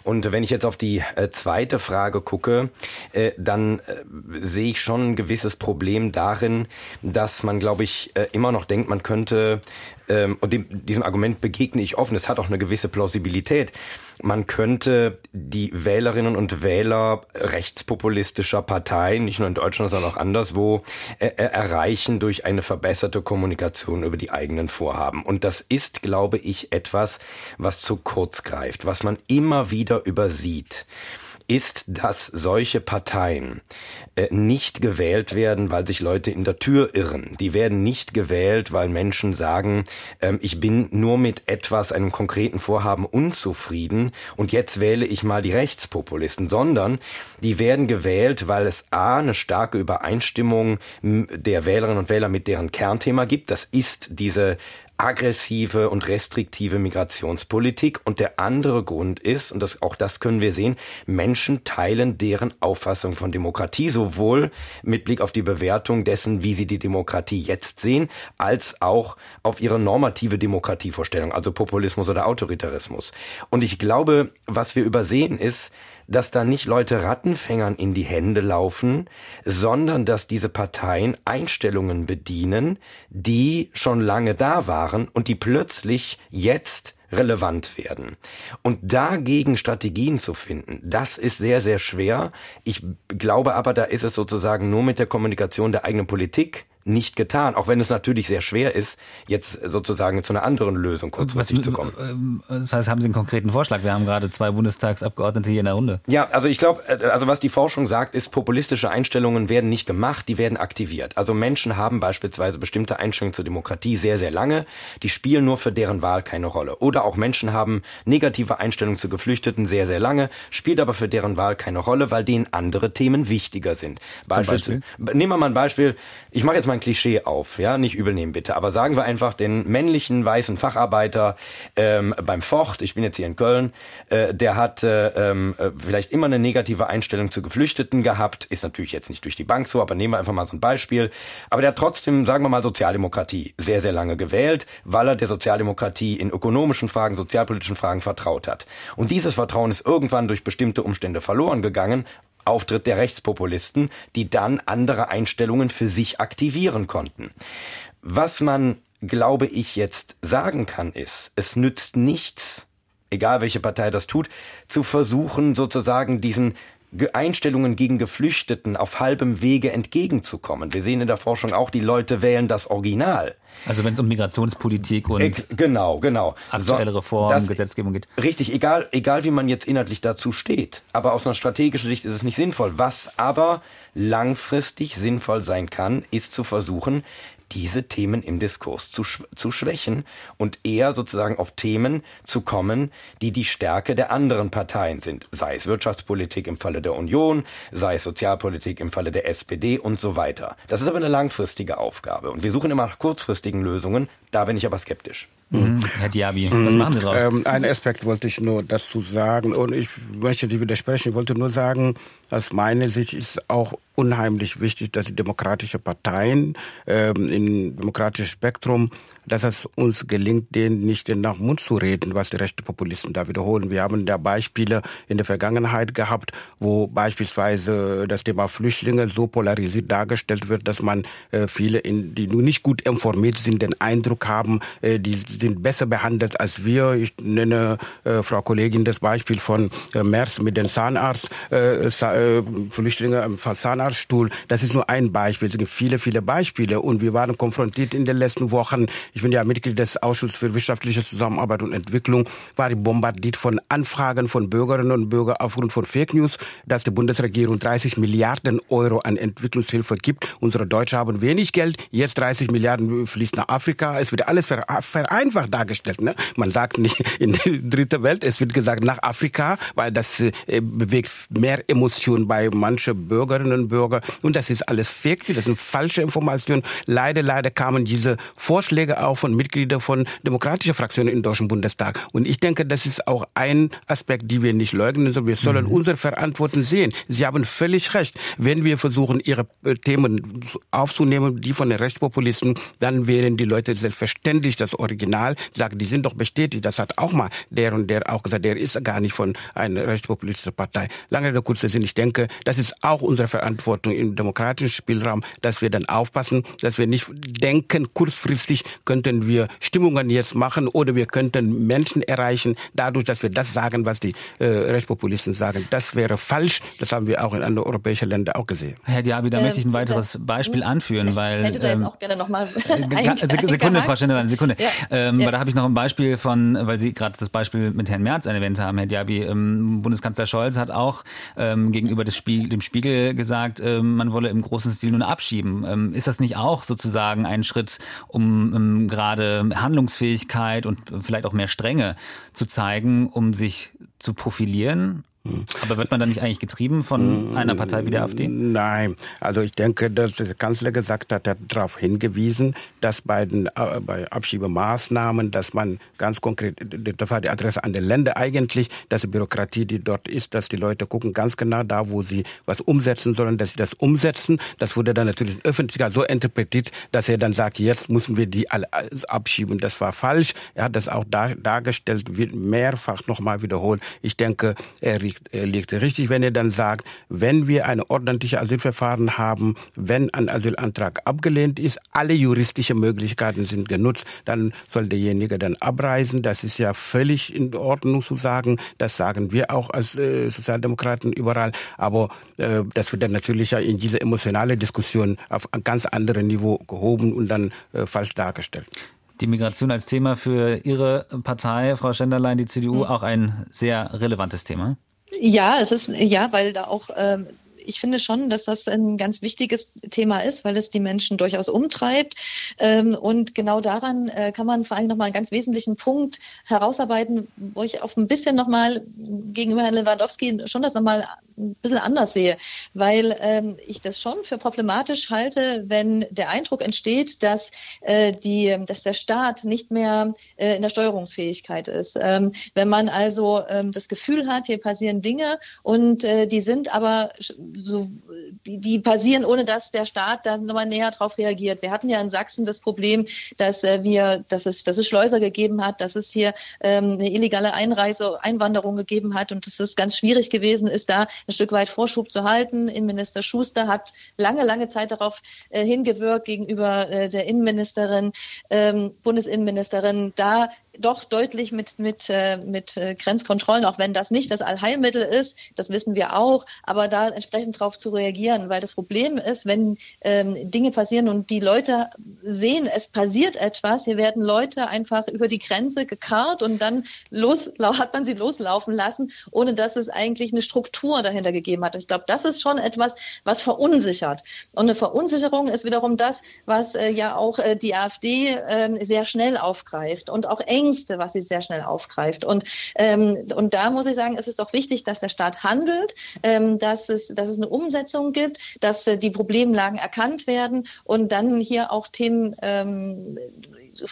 Und wenn ich jetzt auf die äh, zweite Frage gucke, äh, dann äh, sehe ich schon ein gewisses Problem darin, dass man, glaube ich, äh, immer noch denkt, man könnte könnte, ähm, und dem, diesem Argument begegne ich offen, es hat auch eine gewisse Plausibilität, man könnte die Wählerinnen und Wähler rechtspopulistischer Parteien, nicht nur in Deutschland, sondern auch anderswo, äh, äh, erreichen durch eine verbesserte Kommunikation über die eigenen Vorhaben. Und das ist, glaube ich, etwas, was zu kurz greift, was man immer wieder übersieht ist, dass solche Parteien äh, nicht gewählt werden, weil sich Leute in der Tür irren. Die werden nicht gewählt, weil Menschen sagen, ähm, ich bin nur mit etwas, einem konkreten Vorhaben unzufrieden und jetzt wähle ich mal die Rechtspopulisten, sondern die werden gewählt, weil es a eine starke Übereinstimmung der Wählerinnen und Wähler mit deren Kernthema gibt. Das ist diese aggressive und restriktive Migrationspolitik. Und der andere Grund ist, und das, auch das können wir sehen, Menschen teilen deren Auffassung von Demokratie, sowohl mit Blick auf die Bewertung dessen, wie sie die Demokratie jetzt sehen, als auch auf ihre normative Demokratievorstellung, also Populismus oder Autoritarismus. Und ich glaube, was wir übersehen ist, dass da nicht Leute Rattenfängern in die Hände laufen, sondern dass diese Parteien Einstellungen bedienen, die schon lange da waren und die plötzlich jetzt relevant werden. Und dagegen Strategien zu finden, das ist sehr, sehr schwer. Ich glaube aber, da ist es sozusagen nur mit der Kommunikation der eigenen Politik nicht getan, auch wenn es natürlich sehr schwer ist, jetzt sozusagen zu einer anderen Lösung kurzfristig Was, zu kommen. Ähm, das heißt, haben Sie einen konkreten Vorschlag? Wir haben gerade zwei Bundestagsabgeordnete hier in der Runde. Ja, also ich glaube, äh, also was die Forschung sagt, ist, populistische Einstellungen werden nicht gemacht, die werden aktiviert. Also Menschen haben beispielsweise bestimmte Einstellungen zur Demokratie sehr, sehr lange, die spielen nur für deren Wahl keine Rolle. Oder auch Menschen haben negative Einstellungen zu Geflüchteten sehr, sehr lange, spielt aber für deren Wahl keine Rolle, weil denen andere Themen wichtiger sind. Beispiel? Nehmen wir mal ein Beispiel, ich mache jetzt mal ein Klischee auf, ja, nicht übel nehmen bitte, aber sagen wir einfach den männlichen weißen Facharbeiter ähm, beim Ford, ich bin jetzt hier in Köln, äh, der hat äh, äh, vielleicht immer eine negative Einstellung zu Geflüchteten gehabt, ist natürlich jetzt nicht durch die Bank so, aber nehmen wir einfach mal so ein Beispiel, aber der hat trotzdem, sagen wir mal, Sozialdemokratie sehr, sehr lange gewählt, weil er der Sozialdemokratie in ökonomischen Fragen, sozialpolitischen Fragen vertraut hat. Und dieses Vertrauen ist irgendwann durch bestimmte Umstände verloren gegangen Auftritt der Rechtspopulisten, die dann andere Einstellungen für sich aktivieren konnten. Was man, glaube ich, jetzt sagen kann, ist, es nützt nichts, egal welche Partei das tut, zu versuchen, sozusagen diesen Einstellungen gegen Geflüchteten auf halbem Wege entgegenzukommen. Wir sehen in der Forschung auch, die Leute wählen das Original. Also wenn es um Migrationspolitik und Ex genau, genau. aktuelle Reformen, Gesetzgebung geht. Richtig, egal, egal wie man jetzt inhaltlich dazu steht. Aber aus einer strategischen Sicht ist es nicht sinnvoll. Was aber langfristig sinnvoll sein kann, ist zu versuchen, diese Themen im Diskurs zu, zu schwächen und eher sozusagen auf Themen zu kommen, die die Stärke der anderen Parteien sind. Sei es Wirtschaftspolitik im Falle der Union, sei es Sozialpolitik im Falle der SPD und so weiter. Das ist aber eine langfristige Aufgabe. Und wir suchen immer nach kurzfristigen Lösungen. Da bin ich aber skeptisch. Mhm. Herr Diaby, was machen Sie draus? Ähm, einen Aspekt wollte ich nur dazu sagen und ich möchte die widersprechen. Ich wollte nur sagen, aus meiner Sicht ist auch unheimlich wichtig, dass die demokratischen Parteien ähm, im demokratischen Spektrum, dass es uns gelingt, denen nicht nach Mund zu reden, was die rechten Populisten da wiederholen. Wir haben da Beispiele in der Vergangenheit gehabt, wo beispielsweise das Thema Flüchtlinge so polarisiert dargestellt wird, dass man äh, viele, in, die nur nicht gut informiert sind, den Eindruck haben, äh, die sind besser behandelt als wir. Ich nenne äh, Frau Kollegin das Beispiel von äh, Mers mit den Zahnarzt. Äh, äh, Flüchtlinge am Fasanarztstuhl. Das ist nur ein Beispiel. Es gibt viele, viele Beispiele. Und wir waren konfrontiert in den letzten Wochen. Ich bin ja Mitglied des Ausschusses für wirtschaftliche Zusammenarbeit und Entwicklung. War bombardiert von Anfragen von Bürgerinnen und Bürgern aufgrund von Fake News, dass die Bundesregierung 30 Milliarden Euro an Entwicklungshilfe gibt. Unsere Deutschen haben wenig Geld. Jetzt 30 Milliarden fließt nach Afrika. Es wird alles vereinfacht dargestellt. Ne? Man sagt nicht *laughs* in der dritten Welt. Es wird gesagt nach Afrika, weil das äh, bewegt mehr Emotionen bei manchen Bürgerinnen und Bürgern. Und das ist alles Fake, das sind falsche Informationen. Leider, leider kamen diese Vorschläge auch von Mitgliedern von demokratischen Fraktionen im Deutschen Bundestag. Und ich denke, das ist auch ein Aspekt, die wir nicht leugnen sollen. Wir sollen mhm. unsere Verantwortung sehen. Sie haben völlig recht. Wenn wir versuchen, ihre äh, Themen aufzunehmen, die von den Rechtspopulisten, dann wählen die Leute selbstverständlich das Original sagen, die sind doch bestätigt. Das hat auch mal der und der auch gesagt, der ist gar nicht von einer rechtspopulistischen Partei. Lange der kurze Sinn, ich denke, das ist auch unsere Verantwortung im demokratischen Spielraum, dass wir dann aufpassen, dass wir nicht denken, kurzfristig könnten wir Stimmungen jetzt machen oder wir könnten Menschen erreichen, dadurch, dass wir das sagen, was die äh, Rechtspopulisten sagen. Das wäre falsch. Das haben wir auch in anderen europäischen Ländern auch gesehen. Herr Diaby, da ähm, möchte ich ein weiteres Beispiel anführen, weil. Ich hätte da jetzt ähm, auch gerne nochmal. *laughs* Sekunde, Frau Schneider, eine Sekunde. Ja. Ähm, ja. Weil da habe ich noch ein Beispiel von, weil Sie gerade das Beispiel mit Herrn Merz erwähnt haben, Herr Diaby. Ähm, Bundeskanzler Scholz hat auch ähm, gegenüber des Spiegel, dem Spiegel gesagt, ähm, man wolle im großen Stil nur abschieben. Ähm, ist das nicht auch sozusagen ein Schritt, um ähm, gerade Handlungsfähigkeit und vielleicht auch mehr Strenge zu zeigen, um sich zu profilieren aber wird man da nicht eigentlich getrieben von einer Partei wie der AfD? Nein, also ich denke, dass der Kanzler gesagt hat, er hat darauf hingewiesen, dass bei den äh, bei Abschiebemaßnahmen, dass man ganz konkret, das war die Adresse an den Länder eigentlich, dass die Bürokratie, die dort ist, dass die Leute gucken ganz genau da, wo sie was umsetzen sollen, dass sie das umsetzen. Das wurde dann natürlich öffentlich so interpretiert, dass er dann sagt, jetzt müssen wir die alle abschieben. Das war falsch. Er hat das auch dar, dargestellt, wird mehrfach nochmal wiederholt. Ich denke, er liegt, liegt richtig, wenn er dann sagt, wenn wir ein ordentliches Asylverfahren haben, wenn ein Asylantrag abgelehnt ist, alle juristischen Möglichkeiten sind genutzt, dann soll derjenige dann abreisen. Das ist ja völlig in Ordnung zu sagen. Das sagen wir auch als äh, Sozialdemokraten überall. Aber äh, das wird dann natürlich ja in diese emotionale Diskussion auf ein ganz anderes Niveau gehoben und dann äh, falsch dargestellt die Migration als Thema für Ihre Partei, Frau Schenderlein, die CDU, mhm. auch ein sehr relevantes Thema? Ja, es ist, ja, weil da auch ähm, ich finde schon, dass das ein ganz wichtiges Thema ist, weil es die Menschen durchaus umtreibt. Ähm, und genau daran äh, kann man vor allem nochmal einen ganz wesentlichen Punkt herausarbeiten, wo ich auch ein bisschen nochmal gegenüber Herrn Lewandowski schon das nochmal ein bisschen anders sehe, weil ähm, ich das schon für problematisch halte, wenn der Eindruck entsteht, dass, äh, die, dass der Staat nicht mehr äh, in der Steuerungsfähigkeit ist. Ähm, wenn man also ähm, das Gefühl hat, hier passieren Dinge und äh, die sind aber so, die, die passieren, ohne dass der Staat da nochmal näher drauf reagiert. Wir hatten ja in Sachsen das Problem, dass äh, wir, dass es, dass es Schleuser gegeben hat, dass es hier ähm, eine illegale Einreise, Einwanderung gegeben hat und dass es ganz schwierig gewesen ist, da ein Stück weit Vorschub zu halten. Innenminister Schuster hat lange, lange Zeit darauf äh, hingewirkt gegenüber äh, der Innenministerin, ähm, Bundesinnenministerin, da doch deutlich mit, mit, äh, mit äh, Grenzkontrollen, auch wenn das nicht das Allheilmittel ist, das wissen wir auch, aber da entsprechend darauf zu reagieren, weil das Problem ist, wenn ähm, Dinge passieren und die Leute sehen, es passiert etwas, hier werden Leute einfach über die Grenze gekarrt und dann los, *laughs* hat man sie loslaufen lassen, ohne dass es eigentlich eine Struktur dahinter gegeben hat. Ich glaube, das ist schon etwas, was verunsichert. Und eine Verunsicherung ist wiederum das, was äh, ja auch äh, die AfD äh, sehr schnell aufgreift und auch eng Ängste, was sie sehr schnell aufgreift. Und, ähm, und da muss ich sagen, es ist auch wichtig, dass der Staat handelt, ähm, dass, es, dass es eine Umsetzung gibt, dass äh, die Problemlagen erkannt werden und dann hier auch Themen ähm,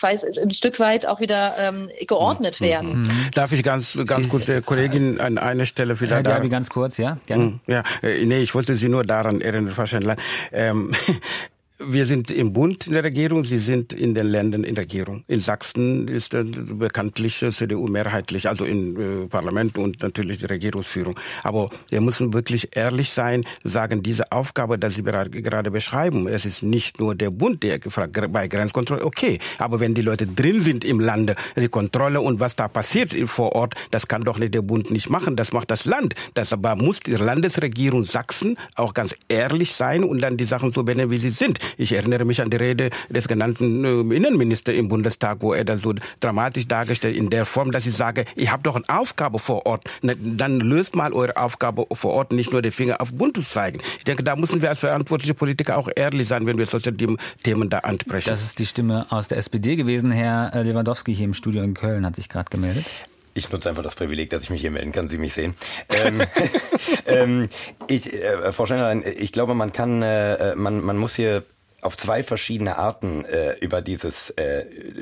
ein Stück weit auch wieder ähm, geordnet mhm. werden. Mhm. Darf ich ganz, ganz kurz der Kollegin an einer Stelle vielleicht... Ja, ganz kurz, ja, gerne. Mhm. Ja, äh, nee, ich wollte Sie nur daran erinnern, Frau Schändler. Ähm, *laughs* Wir sind im Bund in der Regierung, Sie sind in den Ländern in der Regierung. In Sachsen ist bekanntlich CDU mehrheitlich, also im äh, Parlament und natürlich die Regierungsführung. Aber wir müssen wirklich ehrlich sein, sagen, diese Aufgabe, die Sie gerade beschreiben, es ist nicht nur der Bund, der bei Grenzkontrolle, okay. Aber wenn die Leute drin sind im Lande, die Kontrolle und was da passiert vor Ort, das kann doch nicht der Bund nicht machen, das macht das Land. Das aber muss die Landesregierung Sachsen auch ganz ehrlich sein und dann die Sachen so benennen, wie sie sind. Ich erinnere mich an die Rede des genannten äh, Innenministers im Bundestag, wo er das so dramatisch dargestellt in der Form, dass ich sage, ich habe doch eine Aufgabe vor Ort. Dann löst mal eure Aufgabe vor Ort, nicht nur den Finger auf Bund zu zeigen. Ich denke, da müssen wir als verantwortliche Politiker auch ehrlich sein, wenn wir solche Themen da ansprechen. Das ist die Stimme aus der SPD gewesen. Herr äh, Lewandowski hier im Studio in Köln hat sich gerade gemeldet. Ich nutze einfach das Privileg, dass ich mich hier melden kann, Sie mich sehen. ähm, *laughs* ähm, ich, äh, Frau Schneider, ich glaube, man kann, äh, man, man muss hier auf zwei verschiedene Arten äh, über dieses äh,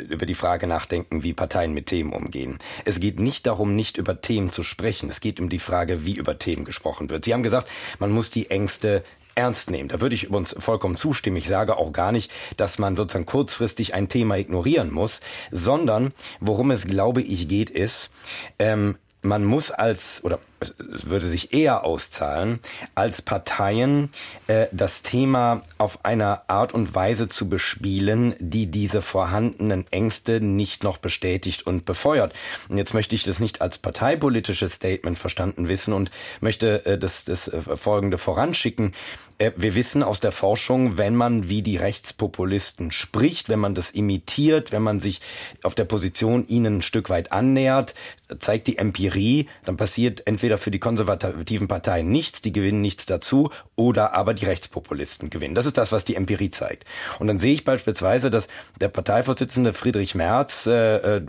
über die Frage nachdenken, wie Parteien mit Themen umgehen. Es geht nicht darum, nicht über Themen zu sprechen. Es geht um die Frage, wie über Themen gesprochen wird. Sie haben gesagt, man muss die Ängste ernst nehmen. Da würde ich übrigens vollkommen zustimmen. Ich sage auch gar nicht, dass man sozusagen kurzfristig ein Thema ignorieren muss, sondern worum es, glaube ich, geht, ist, ähm, man muss als, oder würde sich eher auszahlen, als Parteien äh, das Thema auf eine Art und Weise zu bespielen, die diese vorhandenen Ängste nicht noch bestätigt und befeuert. Und jetzt möchte ich das nicht als parteipolitisches Statement verstanden wissen und möchte äh, das, das äh, Folgende voranschicken. Äh, wir wissen aus der Forschung, wenn man wie die Rechtspopulisten spricht, wenn man das imitiert, wenn man sich auf der Position ihnen ein Stück weit annähert, zeigt die Empirie, dann passiert entweder für die konservativen Parteien nichts, die gewinnen nichts dazu, oder aber die Rechtspopulisten gewinnen. Das ist das, was die Empirie zeigt. Und dann sehe ich beispielsweise, dass der Parteivorsitzende Friedrich Merz äh, äh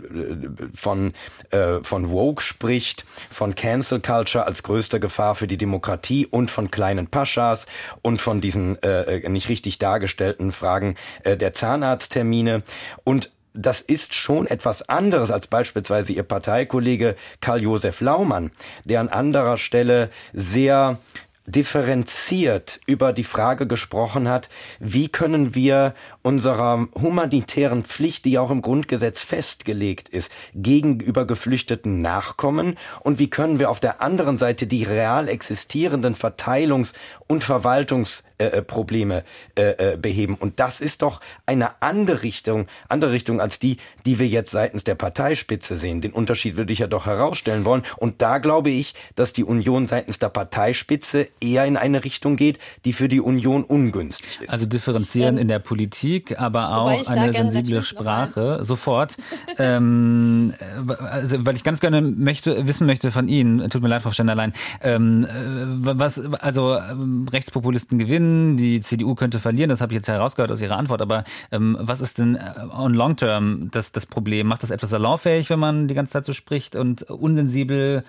von, äh, von Woke spricht, von Cancel Culture als größter Gefahr für die Demokratie und von kleinen Paschas und von diesen äh, äh nicht richtig dargestellten Fragen äh, der Zahnarzttermine. Und das ist schon etwas anderes als beispielsweise Ihr Parteikollege Karl-Josef Laumann, der an anderer Stelle sehr differenziert über die Frage gesprochen hat, wie können wir unserer humanitären Pflicht, die auch im Grundgesetz festgelegt ist, gegenüber Geflüchteten nachkommen und wie können wir auf der anderen Seite die real existierenden Verteilungs- und Verwaltungsprobleme äh, äh, äh, beheben. Und das ist doch eine andere Richtung, andere Richtung als die, die wir jetzt seitens der Parteispitze sehen. Den Unterschied würde ich ja doch herausstellen wollen. Und da glaube ich, dass die Union seitens der Parteispitze eher in eine Richtung geht, die für die Union ungünstig ist. Also differenzieren ähm, in der Politik, aber auch eine sensible Sprache. *laughs* Sofort. ähm, also, weil ich ganz gerne möchte, wissen möchte von Ihnen, tut mir leid, Frau Ständerlein, ähm, was, also ähm, Rechtspopulisten gewinnen, die CDU könnte verlieren, das habe ich jetzt herausgehört aus Ihrer Antwort, aber ähm, was ist denn äh, on long term das, das Problem? Macht das etwas salonfähig, wenn man die ganze Zeit so spricht und unsensibel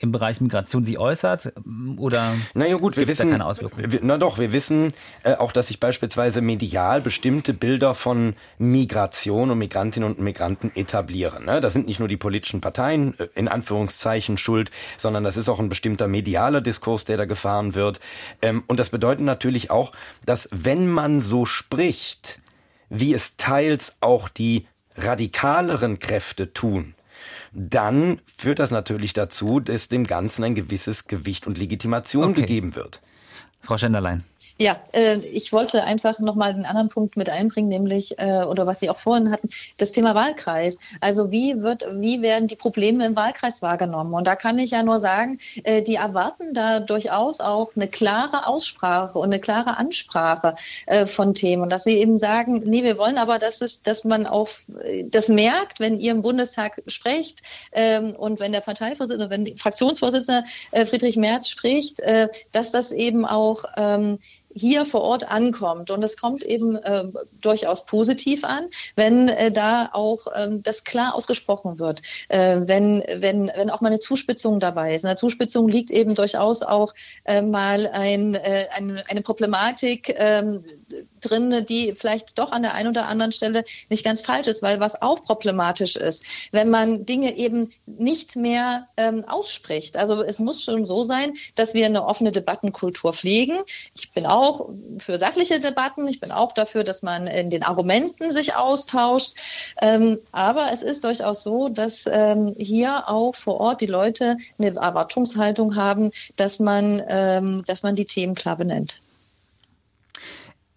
im Bereich Migration sich äußert? Oder naja gut, wir wissen, keine Auswirkungen? na doch, wir wissen äh, auch, dass sich beispielsweise medial bestimmte Bilder von Migration und Migrantinnen und Migranten etablieren. Ne? Das sind nicht nur die politischen Parteien äh, in Anführungszeichen schuld, sondern das ist auch ein bestimmter medialer Diskurs, der da gefahren wird. Ähm, und das bedeutet natürlich auch, dass wenn man so spricht, wie es teils auch die radikaleren Kräfte tun, dann führt das natürlich dazu, dass dem Ganzen ein gewisses Gewicht und Legitimation okay. gegeben wird. Frau Schenderlein. Ja, äh, ich wollte einfach nochmal einen anderen Punkt mit einbringen, nämlich, äh, oder was Sie auch vorhin hatten, das Thema Wahlkreis. Also wie wird, wie werden die Probleme im Wahlkreis wahrgenommen? Und da kann ich ja nur sagen, äh, die erwarten da durchaus auch eine klare Aussprache und eine klare Ansprache äh, von Themen. Und dass sie eben sagen, nee, wir wollen aber, dass es, dass man auch das merkt, wenn ihr im Bundestag sprecht ähm, und wenn der Parteivorsitzende, wenn die Fraktionsvorsitzende äh, Friedrich Merz spricht, äh, dass das eben auch ähm, hier vor Ort ankommt. Und es kommt eben äh, durchaus positiv an, wenn äh, da auch ähm, das klar ausgesprochen wird, äh, wenn, wenn, wenn auch mal eine Zuspitzung dabei ist. In der Zuspitzung liegt eben durchaus auch äh, mal ein, äh, ein, eine Problematik ähm, drin, die vielleicht doch an der einen oder anderen Stelle nicht ganz falsch ist, weil was auch problematisch ist, wenn man Dinge eben nicht mehr ähm, ausspricht. Also es muss schon so sein, dass wir eine offene Debattenkultur pflegen. Ich bin auch für sachliche Debatten. Ich bin auch dafür, dass man in den Argumenten sich austauscht. Ähm, aber es ist durchaus so, dass ähm, hier auch vor Ort die Leute eine Erwartungshaltung haben, dass man, ähm, dass man die Themen klar benennt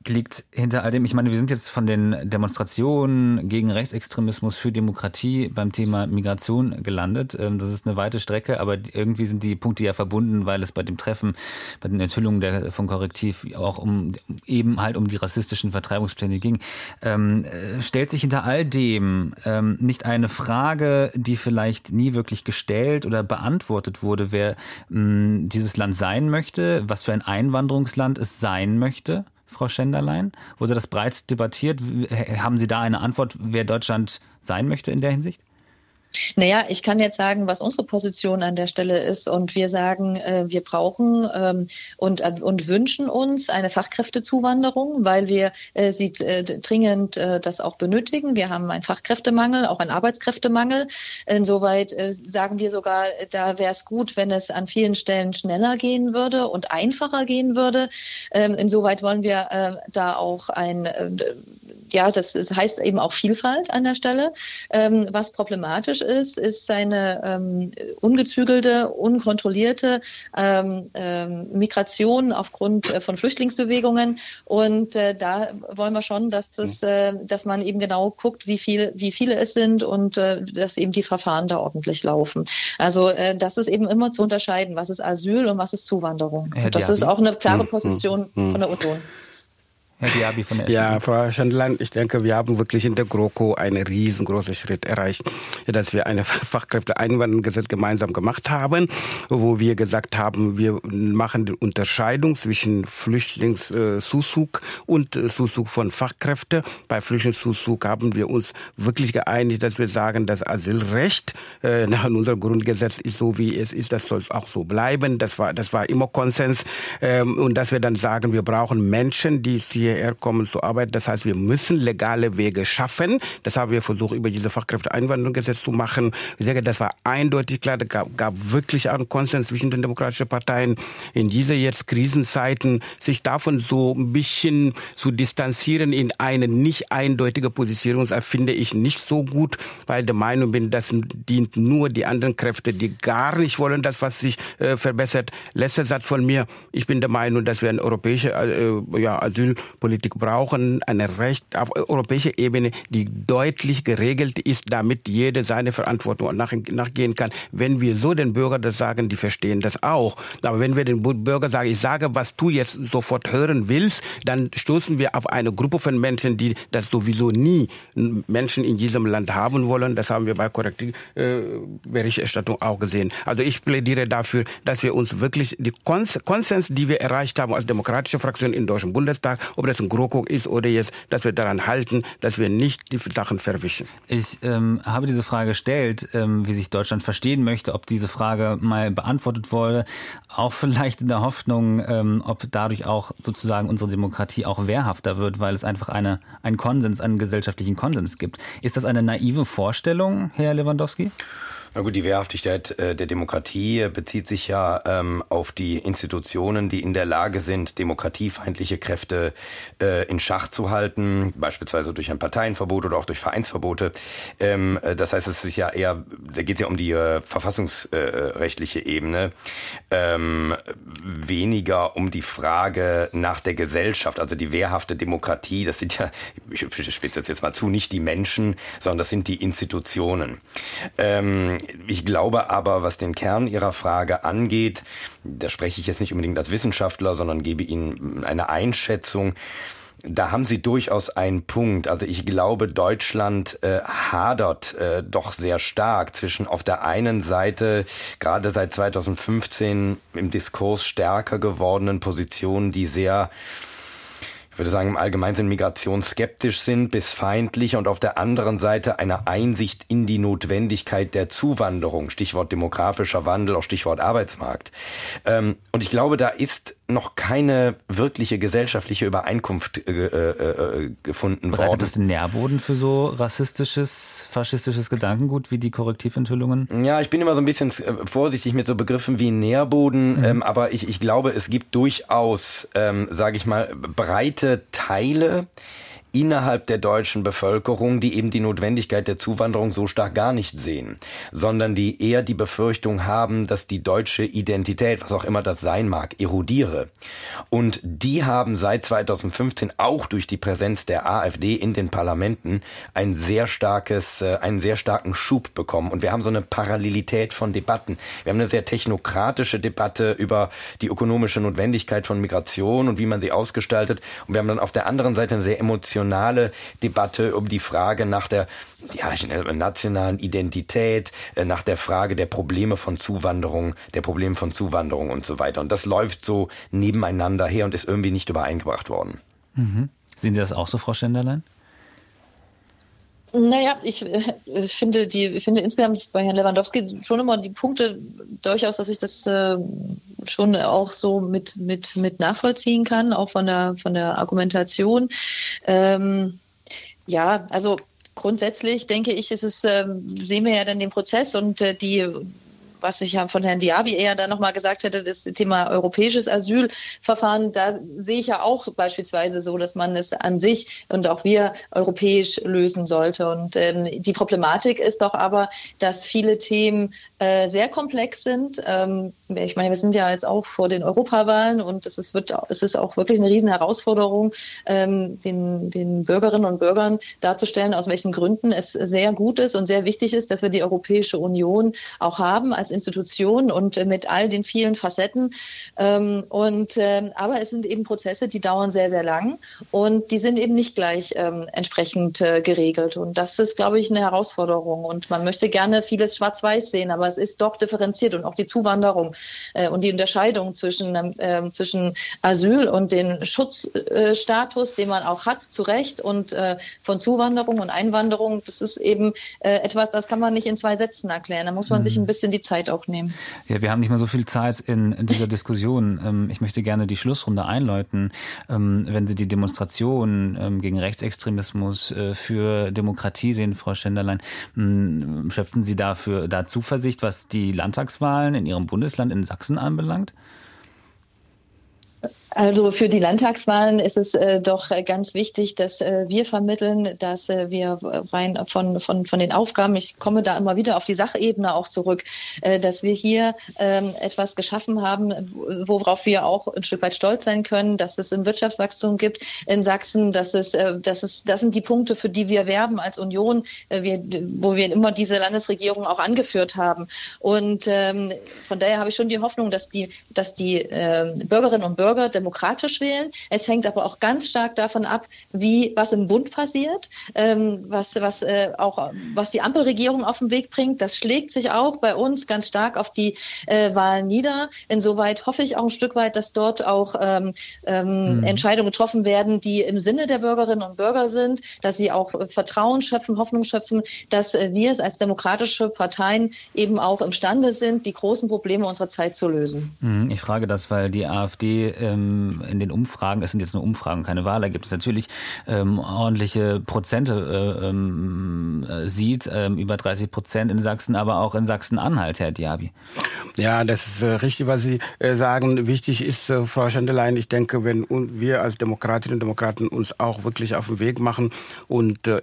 liegt hinter all dem, ich meine, wir sind jetzt von den Demonstrationen gegen Rechtsextremismus für Demokratie beim Thema Migration gelandet. Ähm, das ist eine weite Strecke, aber irgendwie sind die Punkte ja verbunden, weil es bei dem Treffen, bei den Enthüllungen der, von Korrektiv auch um eben halt um die rassistischen Vertreibungspläne ging. Ähm, äh, stellt sich hinter all dem ähm, nicht eine Frage, die vielleicht nie wirklich gestellt oder beantwortet wurde, wer mh, dieses Land sein möchte, was für ein Einwanderungsland es sein möchte? Frau Schenderlein? Wurde das breit debattiert? Haben Sie da eine Antwort, wer Deutschland sein möchte in der Hinsicht? Naja, ich kann jetzt sagen, was unsere Position an der Stelle ist. Und wir sagen, äh, wir brauchen ähm, und, äh, und wünschen uns eine Fachkräftezuwanderung, weil wir äh, sie dringend das auch benötigen. Wir haben einen Fachkräftemangel, auch einen Arbeitskräftemangel. Insoweit sagen wir sogar, da wäre es gut, wenn es an vielen Stellen schneller gehen würde und einfacher gehen würde. Ähm, insoweit wollen wir da auch ein ja, das heißt eben auch Vielfalt an der Stelle. Ähm, was problematisch ist, ist seine ähm, ungezügelte, unkontrollierte ähm, ähm, Migration aufgrund äh, von Flüchtlingsbewegungen. Und äh, da wollen wir schon, dass, das, äh, dass man eben genau guckt, wie, viel, wie viele es sind und äh, dass eben die Verfahren da ordentlich laufen. Also äh, das ist eben immer zu unterscheiden, was ist Asyl und was ist Zuwanderung. Das ist auch eine klare mhm. Position mhm. von der Union. Herr Diaby von der SPD. Ja, Frau Schandlein, ich denke, wir haben wirklich in der GroKo einen riesengroßen Schritt erreicht, dass wir eine Fachkräfteeinwanderungsgesetz gemeinsam gemacht haben, wo wir gesagt haben, wir machen die Unterscheidung zwischen Flüchtlingszuzug und Zuzug von Fachkräften. Bei Flüchtlingszuzug haben wir uns wirklich geeinigt, dass wir sagen, das Asylrecht äh, nach unserem Grundgesetz ist so, wie es ist, das soll auch so bleiben. Das war, das war immer Konsens. Ähm, und dass wir dann sagen, wir brauchen Menschen, die hier hierher kommen zur Arbeit. Das heißt, wir müssen legale Wege schaffen. Das haben wir versucht, über diese Fachkräfteeinwanderungsgesetz zu machen. Ich denke, das war eindeutig klar. Da gab, gab wirklich einen Konsens zwischen den demokratischen Parteien in diese jetzt Krisenzeiten, sich davon so ein bisschen zu distanzieren in eine nicht eindeutige Positionierung, finde ich nicht so gut, weil der Meinung bin, das dient nur die anderen Kräfte, die gar nicht wollen, dass was sich äh, verbessert. Letzter Satz von mir. Ich bin der Meinung, dass wir eine europäische äh, ja, Asyl Politik brauchen eine Recht auf europäischer Ebene, die deutlich geregelt ist, damit jeder seine Verantwortung nach, nachgehen kann. Wenn wir so den Bürgern das sagen, die verstehen das auch. Aber wenn wir den Bürger sagen, ich sage, was du jetzt sofort hören willst, dann stoßen wir auf eine Gruppe von Menschen, die das sowieso nie Menschen in diesem Land haben wollen. Das haben wir bei Korrektivberichterstattung auch gesehen. Also ich plädiere dafür, dass wir uns wirklich die Konsens, die wir erreicht haben als demokratische Fraktion im Deutschen Bundestag, ob das ein GroKo ist oder jetzt, dass wir daran halten, dass wir nicht die Sachen verwischen. Ich ähm, habe diese Frage gestellt, ähm, wie sich Deutschland verstehen möchte, ob diese Frage mal beantwortet wurde, auch vielleicht in der Hoffnung, ähm, ob dadurch auch sozusagen unsere Demokratie auch wehrhafter wird, weil es einfach eine, einen Konsens, einen gesellschaftlichen Konsens gibt. Ist das eine naive Vorstellung, Herr Lewandowski? Na gut, die Wehrhaftigkeit äh, der Demokratie bezieht sich ja ähm, auf die Institutionen, die in der Lage sind, demokratiefeindliche Kräfte äh, in Schach zu halten, beispielsweise durch ein Parteienverbot oder auch durch Vereinsverbote. Ähm, äh, das heißt, es ist ja eher, da geht es ja um die äh, verfassungsrechtliche Ebene, ähm, weniger um die Frage nach der Gesellschaft, also die wehrhafte Demokratie. Das sind ja, ich spitze das jetzt mal zu, nicht die Menschen, sondern das sind die Institutionen. Ähm, ich glaube aber, was den Kern Ihrer Frage angeht, da spreche ich jetzt nicht unbedingt als Wissenschaftler, sondern gebe Ihnen eine Einschätzung. Da haben Sie durchaus einen Punkt. Also ich glaube, Deutschland äh, hadert äh, doch sehr stark zwischen auf der einen Seite gerade seit 2015 im Diskurs stärker gewordenen Positionen, die sehr ich würde sagen, im Allgemeinen sind Migration skeptisch sind bis feindlich und auf der anderen Seite eine Einsicht in die Notwendigkeit der Zuwanderung, Stichwort demografischer Wandel, auch Stichwort Arbeitsmarkt. Ähm, und ich glaube, da ist noch keine wirkliche gesellschaftliche Übereinkunft äh, äh, äh gefunden Bereitet worden. Bereitet das den Nährboden für so rassistisches, faschistisches Gedankengut wie die Korrektiventhüllungen? Ja, ich bin immer so ein bisschen äh, vorsichtig mit so Begriffen wie Nährboden, mhm. ähm, aber ich, ich glaube, es gibt durchaus, ähm, sage ich mal, breite Teile, innerhalb der deutschen Bevölkerung, die eben die Notwendigkeit der Zuwanderung so stark gar nicht sehen, sondern die eher die Befürchtung haben, dass die deutsche Identität, was auch immer das sein mag, erodiere. Und die haben seit 2015 auch durch die Präsenz der AfD in den Parlamenten ein sehr starkes, äh, einen sehr starken Schub bekommen. Und wir haben so eine Parallelität von Debatten. Wir haben eine sehr technokratische Debatte über die ökonomische Notwendigkeit von Migration und wie man sie ausgestaltet. Und wir haben dann auf der anderen Seite eine sehr emotionale nationale Debatte um die Frage nach der ja, nationalen Identität, äh, nach der Frage der Probleme von Zuwanderung, der Probleme von Zuwanderung und so weiter. Und das läuft so nebeneinander her und ist irgendwie nicht übereingebracht worden. Mhm. Sehen Sie das auch so, Frau Schenderlein? Naja, ich, äh, ich, finde die, finde insgesamt bei Herrn Lewandowski schon immer die Punkte durchaus, dass ich das äh, schon auch so mit, mit, mit nachvollziehen kann, auch von der, von der Argumentation. Ähm, ja, also grundsätzlich denke ich, ist es, äh, sehen wir ja dann den Prozess und äh, die was ich von Herrn Diaby eher dann nochmal gesagt hätte, das Thema europäisches Asylverfahren, da sehe ich ja auch beispielsweise so, dass man es an sich und auch wir europäisch lösen sollte. Und ähm, die Problematik ist doch aber, dass viele Themen äh, sehr komplex sind. Ähm, ich meine, wir sind ja jetzt auch vor den Europawahlen und es ist, wird, es ist auch wirklich eine riesen Herausforderung, ähm, den, den Bürgerinnen und Bürgern darzustellen, aus welchen Gründen es sehr gut ist und sehr wichtig ist, dass wir die Europäische Union auch haben als Institution und äh, mit all den vielen Facetten. Ähm, und, äh, aber es sind eben Prozesse, die dauern sehr, sehr lang und die sind eben nicht gleich ähm, entsprechend äh, geregelt. Und das ist, glaube ich, eine Herausforderung. Und man möchte gerne vieles schwarz-weiß sehen, aber es ist doch differenziert und auch die Zuwanderung äh, und die Unterscheidung zwischen, zwischen Asyl und den Schutzstatus, den man auch hat, zu Recht, und von Zuwanderung und Einwanderung, das ist eben etwas, das kann man nicht in zwei Sätzen erklären. Da muss man mhm. sich ein bisschen die Zeit auch nehmen. Ja, wir haben nicht mehr so viel Zeit in, dieser Diskussion. Ähm, ich möchte gerne die Schlussrunde einläuten. Ähm, wenn Sie die Demonstration ähm, gegen Rechtsextremismus äh, für Demokratie sehen, Frau Schenderlein, schöpfen Sie dafür da Zuversicht, was die Landtagswahlen in Ihrem Bundesland in Sachsen anbelangt? Also für die Landtagswahlen ist es äh, doch äh, ganz wichtig, dass äh, wir vermitteln, dass äh, wir rein von, von, von den Aufgaben, ich komme da immer wieder auf die Sachebene auch zurück, äh, dass wir hier ähm, etwas geschaffen haben, worauf wir auch ein Stück weit stolz sein können, dass es ein Wirtschaftswachstum gibt in Sachsen, dass es, äh, dass es, das sind die Punkte, für die wir werben als Union, wir, wo wir immer diese Landesregierung auch angeführt haben. Und ähm, von daher habe ich schon die Hoffnung, dass die, dass die äh, Bürgerinnen und Bürger demokratisch wählen. Es hängt aber auch ganz stark davon ab, wie was im Bund passiert, ähm, was, was äh, auch was die Ampelregierung auf den Weg bringt. Das schlägt sich auch bei uns ganz stark auf die äh, Wahlen nieder. Insoweit hoffe ich auch ein Stück weit, dass dort auch ähm, ähm, mhm. Entscheidungen getroffen werden, die im Sinne der Bürgerinnen und Bürger sind, dass sie auch äh, Vertrauen schöpfen, Hoffnung schöpfen, dass äh, wir es als demokratische Parteien eben auch imstande sind, die großen Probleme unserer Zeit zu lösen. Mhm. Ich frage das, weil die AfD ähm, ähm, in den Umfragen, es sind jetzt nur Umfragen, keine Wahl, da gibt es natürlich ähm, ordentliche Prozente äh, ähm, äh, sieht, ähm, über 30 Prozent in Sachsen, aber auch in Sachsen-Anhalt, Herr Diaby. Ja, das ist äh, richtig, was Sie äh, sagen. Wichtig ist, äh, Frau Schandelein, ich denke, wenn wir als Demokratinnen und Demokraten uns auch wirklich auf den Weg machen und äh,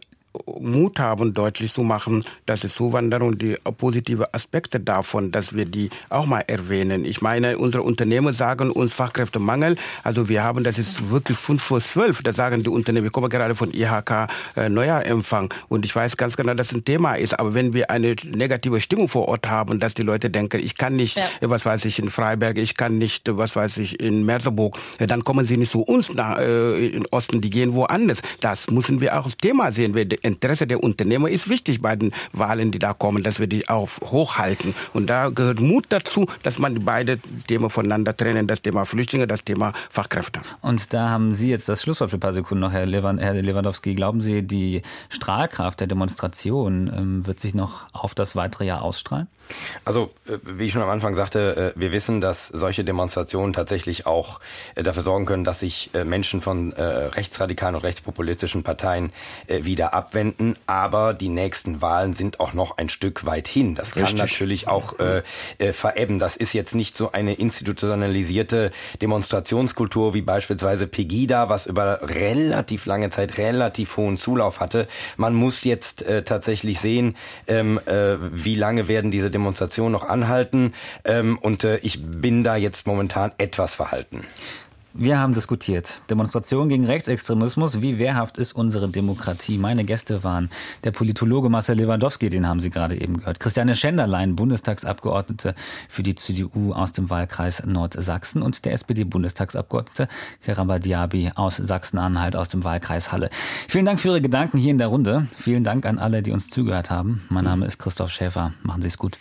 Mut haben, deutlich zu machen, dass die Zuwanderung, die positive Aspekte davon, dass wir die auch mal erwähnen. Ich meine, unsere Unternehmen sagen uns Fachkräftemangel. Also wir haben, das ist wirklich fünf vor zwölf. Da sagen die Unternehmen, wir kommen gerade von IHK äh, Neujahrempfang und ich weiß ganz genau, dass das ein Thema ist. Aber wenn wir eine negative Stimmung vor Ort haben, dass die Leute denken, ich kann nicht, ja. was weiß ich, in Freiberg, ich kann nicht, was weiß ich, in Merseburg, dann kommen sie nicht zu uns nach, äh, in Osten, die gehen woanders. Das müssen wir auch als Thema sehen. Wir Interesse der Unternehmer ist wichtig bei den Wahlen, die da kommen, dass wir die auch hochhalten. Und da gehört Mut dazu, dass man beide Themen voneinander trennen, das Thema Flüchtlinge, das Thema Fachkräfte. Und da haben Sie jetzt das Schlusswort für ein paar Sekunden noch, Herr, Lewandowski. Glauben Sie, die Strahlkraft der Demonstration ähm, wird sich noch auf das weitere Jahr ausstrahlen? Also, äh, wie ich schon am Anfang sagte, äh, wir wissen, dass solche Demonstrationen tatsächlich auch äh, dafür sorgen können, dass sich Menschen von rechtsradikalen und rechtspopulistischen Parteien wieder abwenden. Aber die nächsten Wahlen sind auch noch ein Stück weit hin. Das kann Richtig. natürlich auch äh, verebben. Das ist jetzt nicht so eine institutionalisierte Demonstrationskultur wie beispielsweise Pegida, was über relativ lange Zeit relativ hohen Zulauf hatte. Man muss jetzt äh, tatsächlich sehen, ähm, äh, wie lange werden diese Demonstrationen Demonstration noch anhalten. Ähm, und äh, ich bin da jetzt momentan etwas verhalten. Wir haben diskutiert. Demonstration gegen Rechtsextremismus. Wie wehrhaft ist unsere Demokratie? Meine Gäste waren der Politologe Marcel Lewandowski, den haben Sie gerade eben gehört. Christiane Schenderlein, Bundestagsabgeordnete für die CDU aus dem Wahlkreis Nordsachsen und der SPD-Bundestagsabgeordnete Keramba Diaby aus Sachsen-Anhalt aus dem Wahlkreis Halle. Vielen Dank für Ihre Gedanken hier in der Runde. Vielen Dank an alle, die uns zugehört haben. Mein Name ist Christoph Schäfer. Machen Sie es gut.